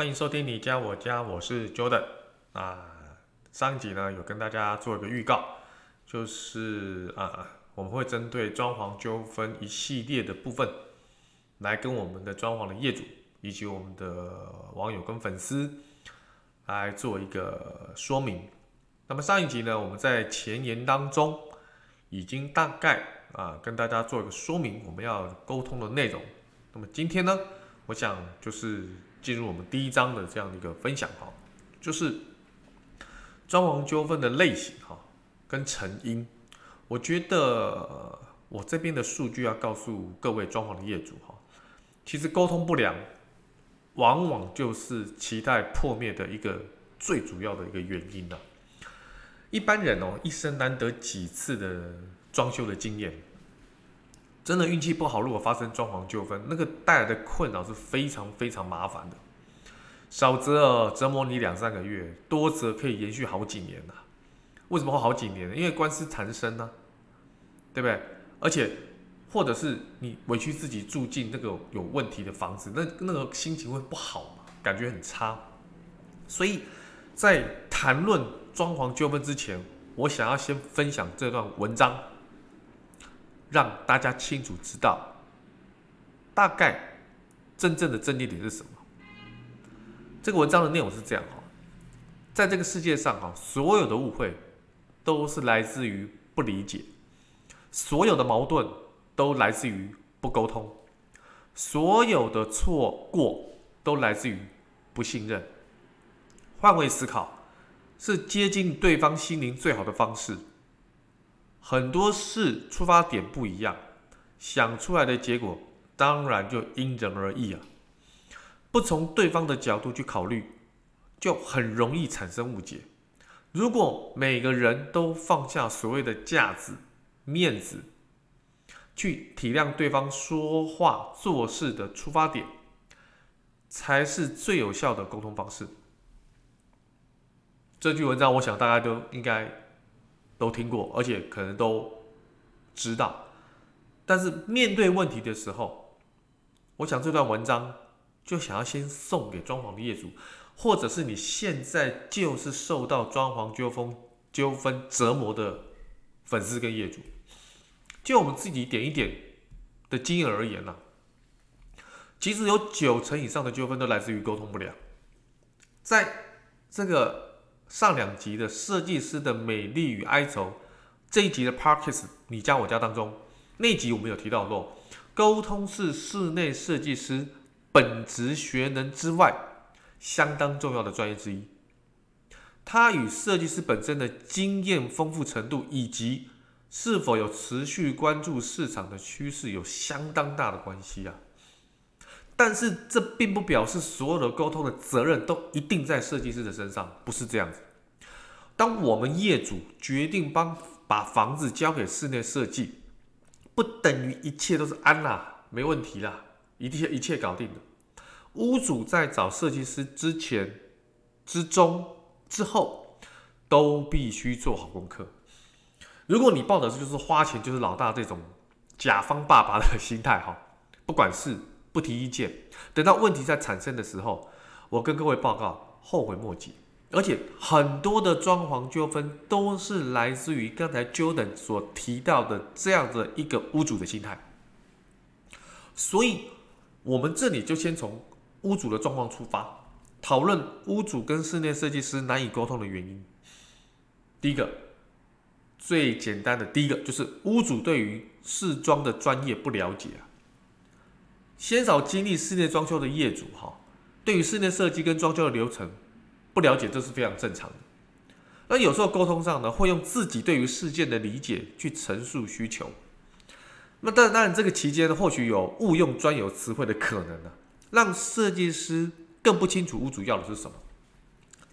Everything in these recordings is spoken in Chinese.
欢迎收听你家我家，我是 Jordan 啊。上一集呢有跟大家做一个预告，就是啊我们会针对装潢纠纷一系列的部分，来跟我们的装潢的业主以及我们的网友跟粉丝来做一个说明。那么上一集呢我们在前言当中已经大概啊跟大家做一个说明，我们要沟通的内容。那么今天呢，我想就是。进入我们第一章的这样的一个分享哈，就是装潢纠纷的类型哈跟成因。我觉得我这边的数据要告诉各位装潢的业主哈，其实沟通不良往往就是期待破灭的一个最主要的一个原因呐。一般人哦，一生难得几次的装修的经验。真的运气不好，如果发生装潢纠纷，那个带来的困扰是非常非常麻烦的。少则折磨你两三个月，多则可以延续好几年呐、啊。为什么会好几年？因为官司缠身呢，对不对？而且，或者是你委屈自己住进那个有问题的房子，那那个心情会不好嘛，感觉很差。所以在谈论装潢纠纷之前，我想要先分享这段文章。让大家清楚知道，大概真正的争议点是什么。这个文章的内容是这样哈，在这个世界上哈，所有的误会都是来自于不理解，所有的矛盾都来自于不沟通，所有的错过都来自于不信任。换位思考是接近对方心灵最好的方式。很多事出发点不一样，想出来的结果当然就因人而异啊。不从对方的角度去考虑，就很容易产生误解。如果每个人都放下所谓的架子、面子，去体谅对方说话做事的出发点，才是最有效的沟通方式。这句文章，我想大家都应该。都听过，而且可能都知道，但是面对问题的时候，我想这段文章就想要先送给装潢的业主，或者是你现在就是受到装潢纠纷纠纷折磨的粉丝跟业主，就我们自己点一点的经验而言呢、啊，其实有九成以上的纠纷都来自于沟通不良，在这个。上两集的设计师的美丽与哀愁，这一集的 Podcast 你家我家当中，那集我们有提到过，沟通是室内设计师本职学能之外相当重要的专业之一。它与设计师本身的经验丰富程度以及是否有持续关注市场的趋势有相当大的关系啊。但是这并不表示所有的沟通的责任都一定在设计师的身上，不是这样子。当我们业主决定帮把房子交给室内设计，不等于一切都是安啦，没问题啦，一切一切搞定的。屋主在找设计师之前、之中、之后，都必须做好功课。如果你抱的是就是花钱就是老大这种甲方爸爸的心态哈，不管是。不提意见，等到问题在产生的时候，我跟各位报告，后悔莫及。而且很多的装潢纠纷都是来自于刚才 Jordan 所提到的这样的一个屋主的心态。所以，我们这里就先从屋主的状况出发，讨论屋主跟室内设计师难以沟通的原因。第一个，最简单的第一个就是屋主对于试装的专业不了解啊。鲜少经历室内装修的业主，哈，对于室内设计跟装修的流程不了解，这是非常正常的。那有时候沟通上呢，会用自己对于事件的理解去陈述需求。那但，当然这个期间，或许有误用专有词汇的可能呢，让设计师更不清楚屋主要的是什么。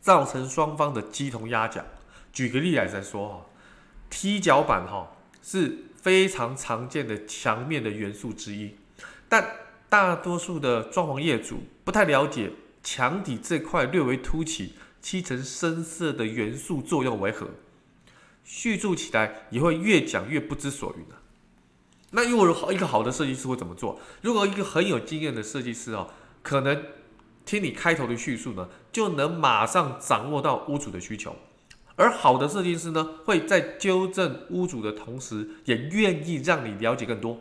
造成双方的鸡同鸭讲。举个例来再说哈，踢脚板哈是非常常见的墙面的元素之一，但大多数的装潢业主不太了解墙体这块略微凸起、漆成深色的元素作用为何，叙述起来也会越讲越不知所云了。那如果一个好的设计师会怎么做？如果一个很有经验的设计师哦，可能听你开头的叙述呢，就能马上掌握到屋主的需求。而好的设计师呢，会在纠正屋主的同时，也愿意让你了解更多。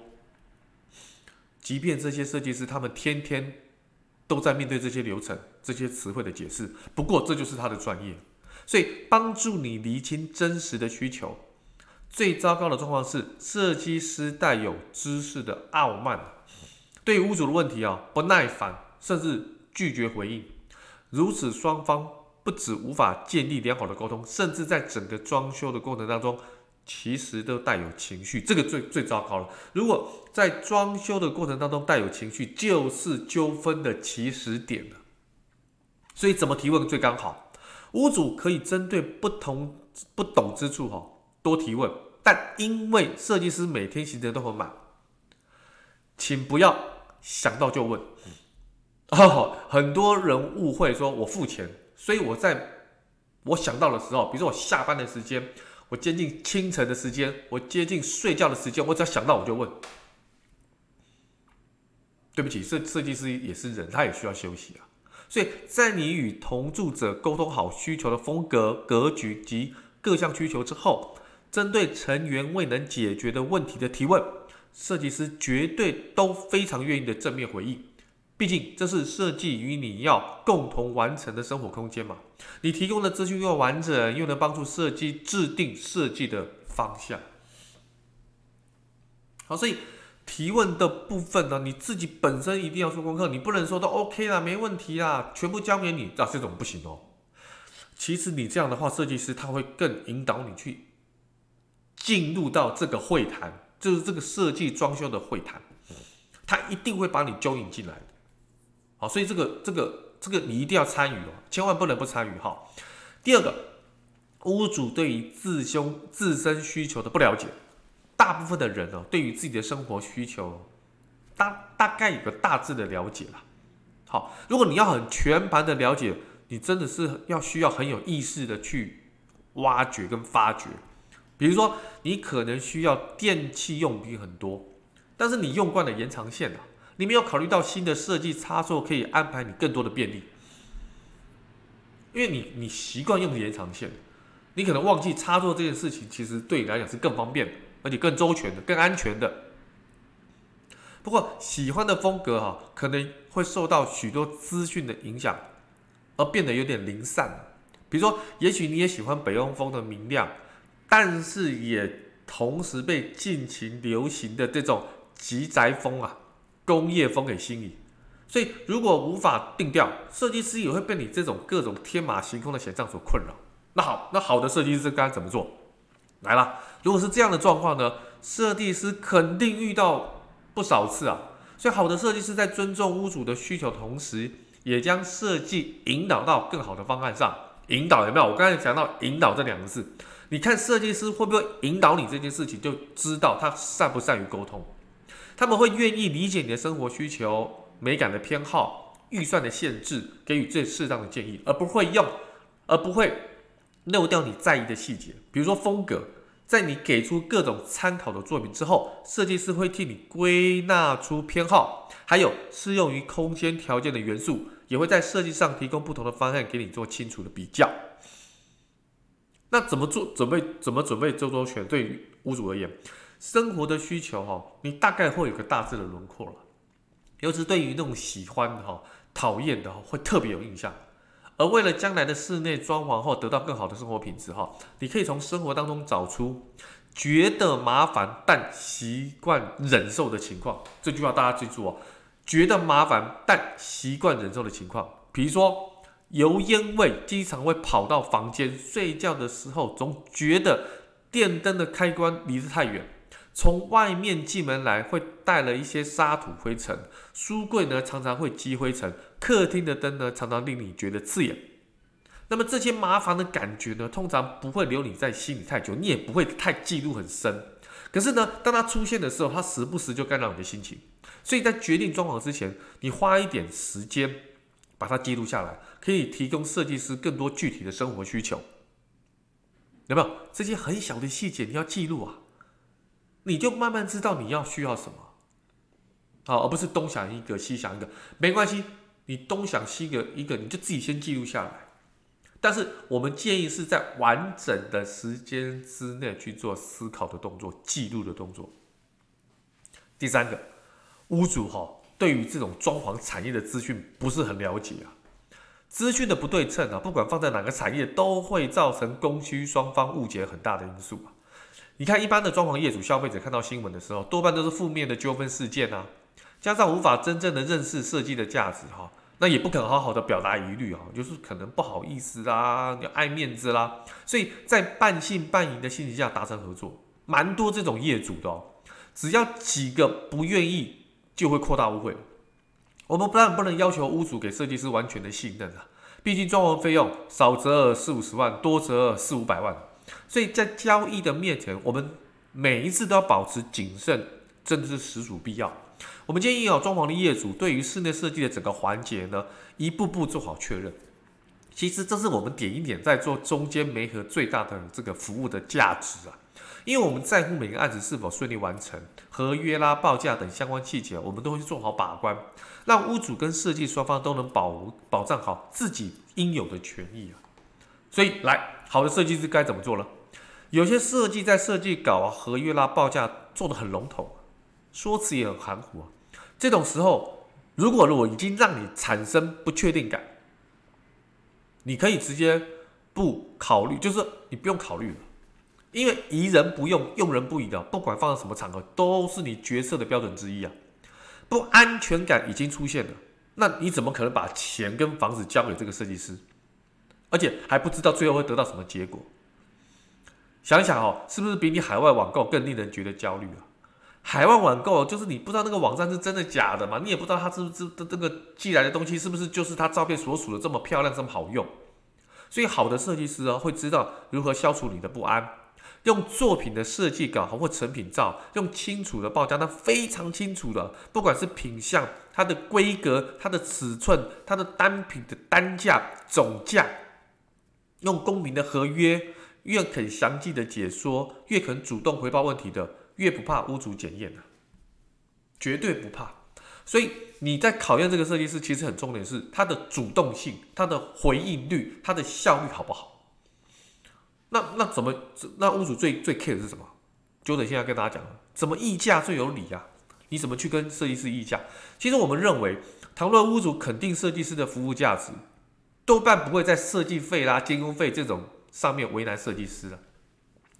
即便这些设计师他们天天都在面对这些流程、这些词汇的解释，不过这就是他的专业，所以帮助你厘清真实的需求。最糟糕的状况是，设计师带有知识的傲慢，对屋主的问题啊不耐烦，甚至拒绝回应。如此，双方不止无法建立良好的沟通，甚至在整个装修的过程当中，其实都带有情绪。这个最最糟糕了。如果在装修的过程当中带有情绪，就是纠纷的起始点了。所以，怎么提问最刚好？屋主可以针对不同不懂之处哈，多提问。但因为设计师每天行程都很满，请不要想到就问。哦，很多人误会说我付钱，所以我在我想到的时候，比如说我下班的时间，我接近清晨的时间，我接近睡觉的时间，我只要想到我就问。对不起，设设计师也是人，他也需要休息啊。所以在你与同住者沟通好需求的风格、格局及各项需求之后，针对成员未能解决的问题的提问，设计师绝对都非常愿意的正面回应。毕竟这是设计与你要共同完成的生活空间嘛。你提供的资讯又完整，又能帮助设计制定设计的方向。好，所以提问的部分呢，你自己本身一定要做功课，你不能说都 OK 啦，没问题啦，全部交给你，啊，这种不行哦。其实你这样的话，设计师他会更引导你去。进入到这个会谈，就是这个设计装修的会谈，他一定会把你揪引进来的。好，所以这个这个这个你一定要参与哦，千万不能不参与哈。第二个，屋主对于自胸自身需求的不了解，大部分的人呢，对于自己的生活需求大大概有个大致的了解了。好，如果你要很全盘的了解，你真的是要需要很有意识的去挖掘跟发掘。比如说，你可能需要电器用品很多，但是你用惯了延长线了，你没有考虑到新的设计插座可以安排你更多的便利，因为你你习惯用延长线，你可能忘记插座这件事情，其实对你来讲是更方便，而且更周全的、更安全的。不过喜欢的风格哈，可能会受到许多资讯的影响，而变得有点零散。比如说，也许你也喜欢北欧风的明亮。但是也同时被近期流行的这种极宅风啊、工业风给吸引，所以如果无法定调，设计师也会被你这种各种天马行空的想象所困扰。那好，那好的设计师该怎么做？来了，如果是这样的状况呢，设计师肯定遇到不少次啊。所以好的设计师在尊重屋主的需求同时，也将设计引导到更好的方案上。引导有没有？我刚才讲到引导这两个字。你看设计师会不会引导你这件事情，就知道他善不善于沟通。他们会愿意理解你的生活需求、美感的偏好、预算的限制，给予最适当的建议，而不会用，而不会漏掉你在意的细节。比如说风格，在你给出各种参考的作品之后，设计师会替你归纳出偏好，还有适用于空间条件的元素，也会在设计上提供不同的方案给你做清楚的比较。那怎么做准备？怎么准备周周全？对于屋主而言，生活的需求哈，你大概会有个大致的轮廓了。尤其对于那种喜欢的哈、讨厌的哈，会特别有印象。而为了将来的室内装潢后得到更好的生活品质哈，你可以从生活当中找出觉得麻烦但习惯忍受的情况。这句话大家记住哦，觉得麻烦但习惯忍受的情况，比如说。油烟味经常会跑到房间，睡觉的时候总觉得电灯的开关离得太远，从外面进门来会带了一些沙土灰尘，书柜呢常常会积灰尘，客厅的灯呢常常令你觉得刺眼。那么这些麻烦的感觉呢，通常不会留你在心里太久，你也不会太记录很深。可是呢，当它出现的时候，它时不时就干扰你的心情。所以在决定装潢之前，你花一点时间把它记录下来，可以提供设计师更多具体的生活需求。有没有这些很小的细节你要记录啊？你就慢慢知道你要需要什么，好，而不是东想一个西想一个。没关系，你东想西个一个，你就自己先记录下来。但是我们建议是在完整的时间之内去做思考的动作、记录的动作。第三个，屋主哈对于这种装潢产业的资讯不是很了解啊，资讯的不对称啊，不管放在哪个产业，都会造成供需双方误解很大的因素啊。你看，一般的装潢业主、消费者看到新闻的时候，多半都是负面的纠纷事件啊，加上无法真正的认识设计的价值哈。那也不肯好好的表达疑虑啊，就是可能不好意思啦，要爱面子啦，所以在半信半疑的心情下达成合作，蛮多这种业主的哦。只要几个不愿意，就会扩大误会。我们当然不能要求屋主给设计师完全的信任啊，毕竟装潢费用少则四五十万，多则四五百万，所以在交易的面前，我们每一次都要保持谨慎，真的是实属必要。我们建议哦，装潢的业主对于室内设计的整个环节呢，一步步做好确认。其实这是我们点一点在做中间媒合最大的这个服务的价值啊，因为我们在乎每个案子是否顺利完成，合约啦、报价等相关细节，我们都会做好把关，让屋主跟设计双方都能保保障好自己应有的权益啊。所以，来，好的设计师该怎么做呢？有些设计在设计稿啊、合约啦、报价做得很笼统。说辞也很含糊啊，这种时候，如果我已经让你产生不确定感，你可以直接不考虑，就是你不用考虑了，因为疑人不用，用人不疑的，不管放在什么场合，都是你决策的标准之一啊。不安全感已经出现了，那你怎么可能把钱跟房子交给这个设计师，而且还不知道最后会得到什么结果？想想哦，是不是比你海外网购更令人觉得焦虑啊？海外网购就是你不知道那个网站是真的假的嘛？你也不知道它是不是这这个寄来的东西是不是就是它照片所属的这么漂亮这么好用？所以好的设计师啊会知道如何消除你的不安，用作品的设计稿或成品照，用清楚的报价，那非常清楚的，不管是品相、它的规格、它的尺寸、它的单品的单价、总价，用公平的合约，越肯详细的解说，越肯主动回报问题的。越不怕屋主检验的，绝对不怕。所以你在考验这个设计师，其实很重点是他的主动性、他的回应率、他的效率好不好？那那怎么？那屋主最最 care 的是什么？就等现在跟大家讲，怎么议价最有理啊？你怎么去跟设计师议价？其实我们认为，倘若屋主肯定设计师的服务价值，多半不会在设计费啦、监工费这种上面为难设计师了。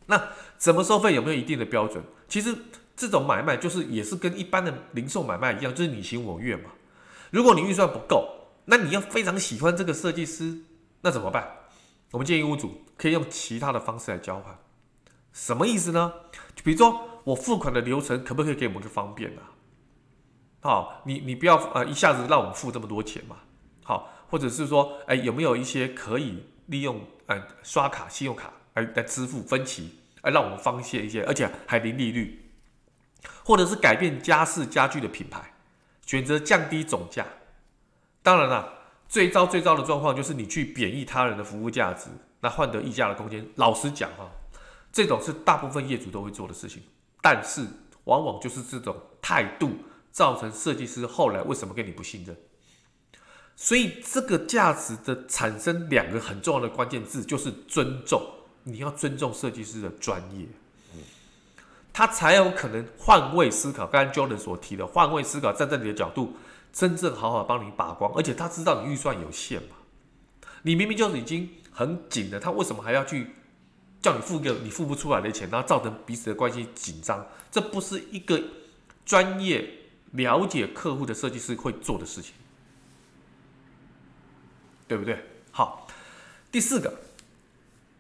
那怎么收费有没有一定的标准？其实这种买卖就是也是跟一般的零售买卖一样，就是你情我愿嘛。如果你预算不够，那你要非常喜欢这个设计师，那怎么办？我们建议屋主可以用其他的方式来交换。什么意思呢？就比如说我付款的流程可不可以给我们个方便啊？好，你你不要呃一下子让我们付这么多钱嘛。好，或者是说，哎，有没有一些可以利用呃刷卡、信用卡来来支付分期？来让我们方便一些，而且还零利率，或者是改变家饰家具的品牌，选择降低总价。当然了，最糟最糟的状况就是你去贬义他人的服务价值，那换得溢价的空间。老实讲哈，这种是大部分业主都会做的事情，但是往往就是这种态度造成设计师后来为什么跟你不信任。所以这个价值的产生，两个很重要的关键字就是尊重。你要尊重设计师的专业，他才有可能换位思考。刚刚 Jordan 所提的换位思考，站在你的角度，真正好好帮你把关，而且他知道你预算有限嘛。你明明就是已经很紧了，他为什么还要去叫你付个你付不出来的钱，然后造成彼此的关系紧张？这不是一个专业了解客户的设计师会做的事情，对不对？好，第四个。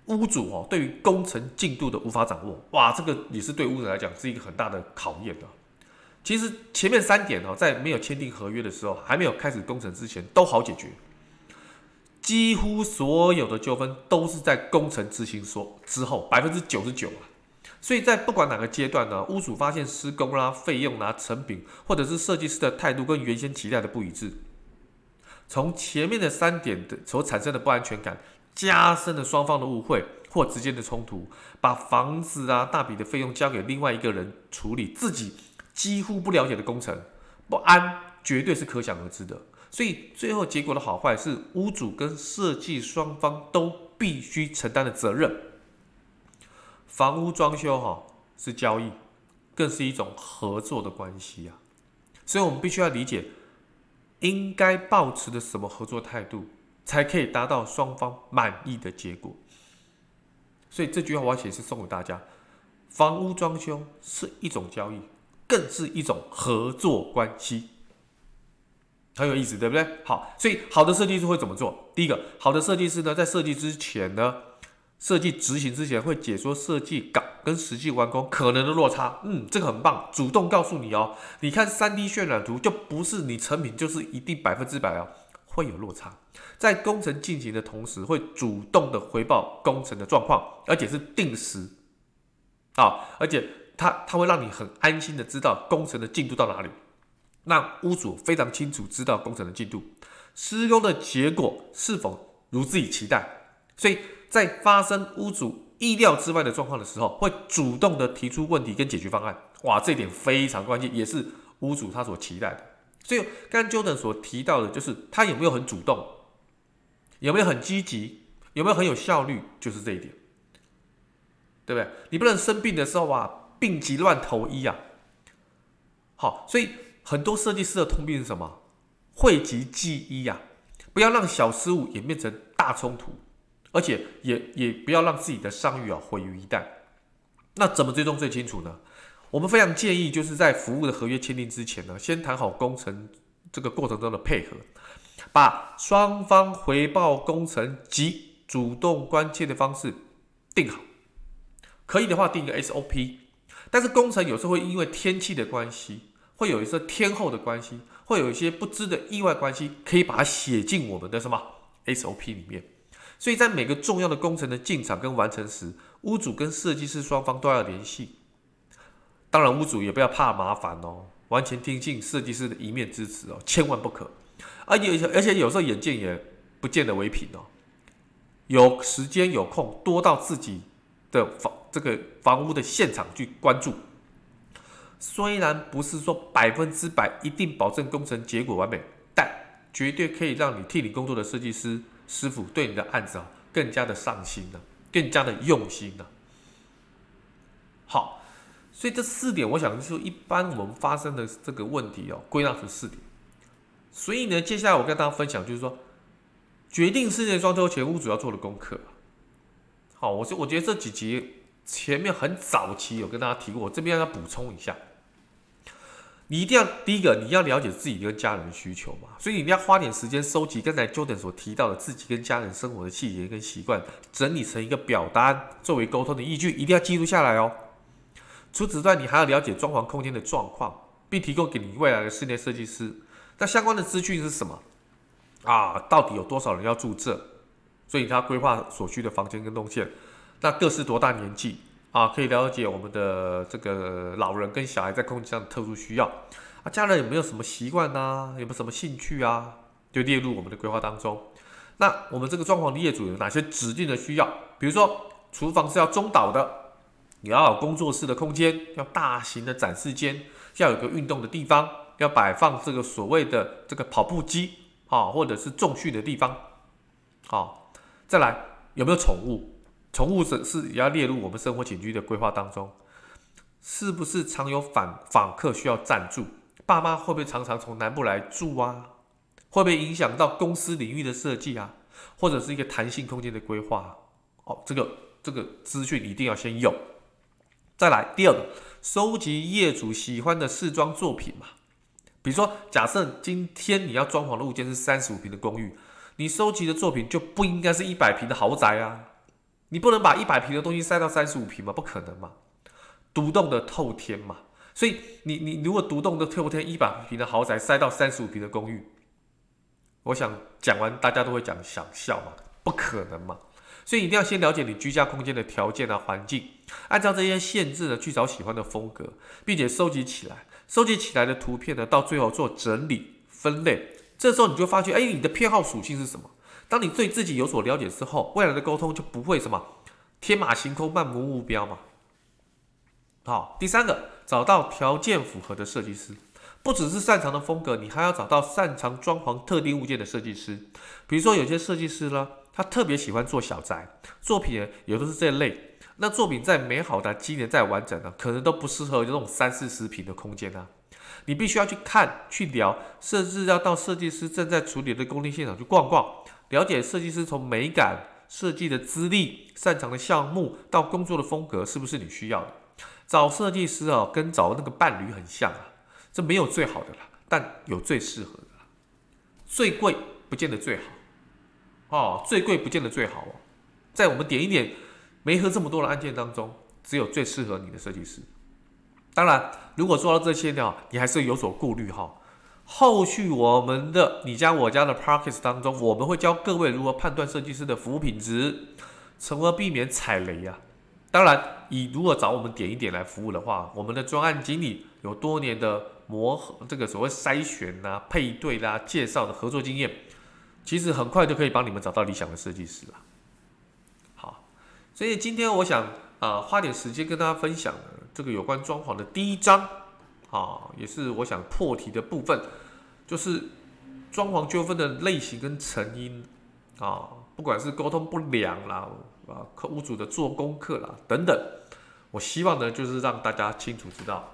屋主哦，对于工程进度的无法掌握，哇，这个也是对屋主来讲是一个很大的考验的。其实前面三点哦，在没有签订合约的时候，还没有开始工程之前，都好解决。几乎所有的纠纷都是在工程执行所之后，百分之九十九啊。所以在不管哪个阶段呢，屋主发现施工啦、费用啦、成品，或者是设计师的态度跟原先期待的不一致，从前面的三点的所产生的不安全感，加深了双方的误会或之间的冲突，把房子啊大笔的费用交给另外一个人处理，自己几乎不了解的工程，不安绝对是可想而知的。所以最后结果的好坏是屋主跟设计双方都必须承担的责任。房屋装修哈是交易，更是一种合作的关系啊，所以我们必须要理解，应该抱持的什么合作态度，才可以达到双方满意的结果。所以这句话我要写是送给大家：房屋装修是一种交易，更是一种合作关系，很有意思，对不对？好，所以好的设计师会怎么做？第一个，好的设计师呢，在设计之前呢。设计执行之前会解说设计稿跟实际完工可能的落差，嗯，这个很棒，主动告诉你哦。你看 3D 渲染图就不是你成品就是一定百分之百哦，会有落差。在工程进行的同时，会主动的回报工程的状况，而且是定时，啊，而且它它会让你很安心的知道工程的进度到哪里，让屋主非常清楚知道工程的进度，施工的结果是否如自己期待，所以。在发生屋主意料之外的状况的时候，会主动的提出问题跟解决方案。哇，这一点非常关键，也是屋主他所期待的。所以，刚刚 Jordan 所提到的，就是他有没有很主动，有没有很积极，有没有很有效率，就是这一点，对不对？你不能生病的时候啊，病急乱投医啊。好，所以很多设计师的通病是什么？讳疾忌医呀，不要让小失误演变成大冲突。而且也也不要让自己的商誉啊毁于一旦。那怎么追踪最清楚呢？我们非常建议就是在服务的合约签订之前呢，先谈好工程这个过程中的配合，把双方回报工程及主动关切的方式定好。可以的话，定一个 SOP。但是工程有时候会因为天气的关系，会有一些天候的关系，会有一些不知的意外关系，可以把它写进我们的什么 SOP 里面。所以在每个重要的工程的进场跟完成时，屋主跟设计师双方都要联系。当然，屋主也不要怕麻烦哦，完全听信设计师的一面之词哦，千万不可。而且而且有时候眼见也不见得为凭哦。有时间有空，多到自己的房这个房屋的现场去关注。虽然不是说百分之百一定保证工程结果完美，但绝对可以让你替你工作的设计师。师傅对你的案子啊，更加的上心了，更加的用心了。好，所以这四点，我想就是一般我们发生的这个问题哦，归纳成四点。所以呢，接下来我跟大家分享，就是说，决定室内装修前屋主要做的功课。好，我我觉得这几集前面很早期有跟大家提过，我这边要补充一下。你一定要第一个，你要了解自己跟家人的需求嘛，所以你要花点时间收集刚才 Jordan 所提到的自己跟家人生活的细节跟习惯，整理成一个表单作为沟通的依据，一定要记录下来哦。除此之外，你还要了解装潢空间的状况，并提供给你未来的室内设计师。那相关的资讯是什么？啊，到底有多少人要住这？所以他规划所需的房间跟动线，那各是多大年纪？啊，可以了解我们的这个老人跟小孩在空间上的特殊需要啊，家人有没有什么习惯呢？有没有什么兴趣啊？就列入我们的规划当中。那我们这个装潢的业主有哪些指定的需要？比如说，厨房是要中岛的，你要有工作室的空间，要大型的展示间，要有个运动的地方，要摆放这个所谓的这个跑步机啊，或者是重训的地方。好，再来有没有宠物？宠物是是也要列入我们生活起居的规划当中，是不是常有访访客需要暂住？爸妈会不会常常从南部来住啊？会不会影响到公司领域的设计啊？或者是一个弹性空间的规划？哦，这个这个资讯一定要先有。再来第二个，收集业主喜欢的试装作品嘛。比如说，假设今天你要装潢的物件是三十五平的公寓，你收集的作品就不应该是一百平的豪宅啊。你不能把一百平的东西塞到三十五平嘛？不可能嘛！独栋的透天嘛，所以你你如果独栋的透天一百平的豪宅塞到三十五平的公寓，我想讲完大家都会讲想笑嘛，不可能嘛。所以一定要先了解你居家空间的条件啊、环境，按照这些限制呢去找喜欢的风格，并且收集起来。收集起来的图片呢，到最后做整理分类。这时候你就发现，哎，你的偏好属性是什么？当你对自己有所了解之后，未来的沟通就不会什么天马行空、漫无目标嘛。好，第三个，找到条件符合的设计师，不只是擅长的风格，你还要找到擅长装潢特定物件的设计师。比如说，有些设计师呢。他特别喜欢做小宅作品，也都是这类。那作品再美好的，今年再完整呢，可能都不适合这种三四十平的空间啊。你必须要去看、去聊，甚至要到设计师正在处理的工地现场去逛逛，了解设计师从美感、设计的资历、擅长的项目到工作的风格，是不是你需要的？找设计师啊，跟找那个伴侣很像啊。这没有最好的啦，但有最适合的。最贵不见得最好。哦，最贵不见得最好哦，在我们点一点没和这么多的案件当中，只有最适合你的设计师。当然，如果做到这些呢，你还是有所顾虑哈。后续我们的你家我家的 Podcast 当中，我们会教各位如何判断设计师的服务品质，从而避免踩雷呀。当然，以如果找我们点一点来服务的话，我们的专案经理有多年的磨合，这个所谓筛选呐、啊、配对啦、介绍的合作经验。其实很快就可以帮你们找到理想的设计师了。好，所以今天我想啊、花点时间跟大家分享这个有关装潢的第一章，啊，也是我想破题的部分，就是装潢纠纷的类型跟成因啊，不管是沟通不良啦，啊，客屋主的做功课啦等等，我希望呢就是让大家清楚知道，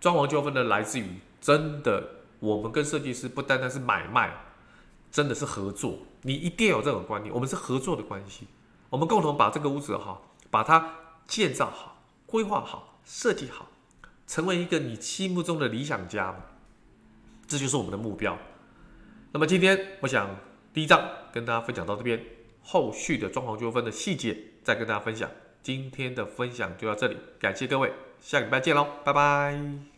装潢纠纷的来自于真的我们跟设计师不单单是买卖。真的是合作，你一定有这种观念。我们是合作的关系，我们共同把这个屋子哈，把它建造好、规划好、设计好，成为一个你心目中的理想家嘛。这就是我们的目标。那么今天我想第一章跟大家分享到这边，后续的装潢纠纷的细节再跟大家分享。今天的分享就到这里，感谢各位，下个礼拜见喽，拜拜。